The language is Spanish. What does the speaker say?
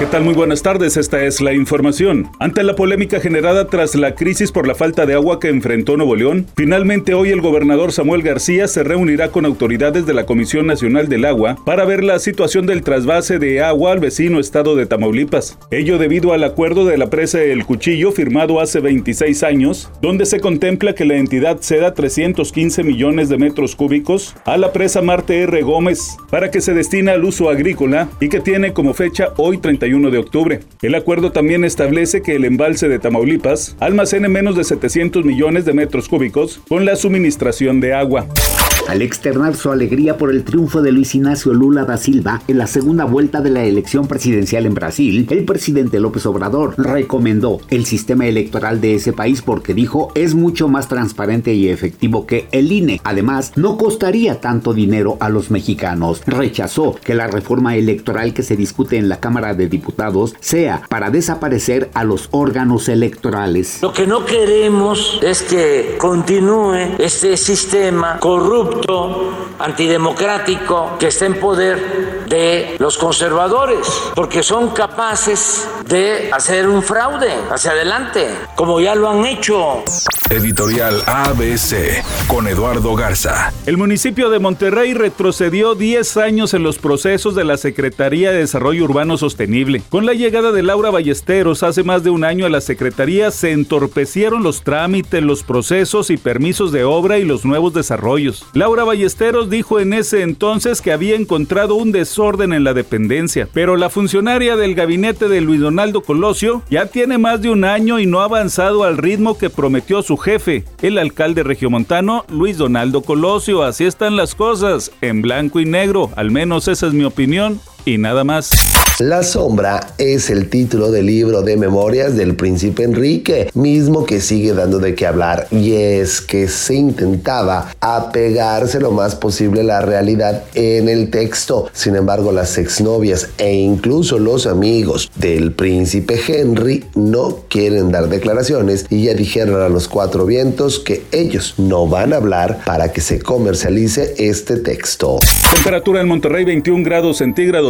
¿Qué tal? Muy buenas tardes, esta es la información. Ante la polémica generada tras la crisis por la falta de agua que enfrentó Nuevo León, finalmente hoy el gobernador Samuel García se reunirá con autoridades de la Comisión Nacional del Agua para ver la situación del trasvase de agua al vecino estado de Tamaulipas. Ello debido al acuerdo de la presa El Cuchillo firmado hace 26 años, donde se contempla que la entidad ceda 315 millones de metros cúbicos a la presa Marte R. Gómez para que se destine al uso agrícola y que tiene como fecha hoy 31 de octubre. El acuerdo también establece que el embalse de Tamaulipas almacene menos de 700 millones de metros cúbicos con la suministración de agua. Al externar su alegría por el triunfo de Luis Ignacio Lula da Silva en la segunda vuelta de la elección presidencial en Brasil, el presidente López Obrador recomendó el sistema electoral de ese país porque dijo es mucho más transparente y efectivo que el INE. Además, no costaría tanto dinero a los mexicanos. Rechazó que la reforma electoral que se discute en la Cámara de Diputados sea para desaparecer a los órganos electorales. Lo que no queremos es que continúe este sistema corrupto antidemocrático que está en poder de los conservadores, porque son capaces de hacer un fraude hacia adelante, como ya lo han hecho. Editorial ABC con Eduardo Garza. El municipio de Monterrey retrocedió 10 años en los procesos de la Secretaría de Desarrollo Urbano Sostenible. Con la llegada de Laura Ballesteros hace más de un año a la Secretaría se entorpecieron los trámites, los procesos y permisos de obra y los nuevos desarrollos. Laura Ballesteros dijo en ese entonces que había encontrado un desorden en la dependencia, pero la funcionaria del gabinete de Luis Donaldo Colosio ya tiene más de un año y no ha avanzado al ritmo que prometió su jefe, el alcalde regiomontano Luis Donaldo Colosio. Así están las cosas, en blanco y negro, al menos esa es mi opinión y nada más. La sombra es el título del libro de memorias del príncipe Enrique, mismo que sigue dando de qué hablar, y es que se intentaba apegarse lo más posible a la realidad en el texto. Sin embargo, las exnovias e incluso los amigos del príncipe Henry no quieren dar declaraciones y ya dijeron a los cuatro vientos que ellos no van a hablar para que se comercialice este texto. Temperatura en Monterrey 21 grados centígrados.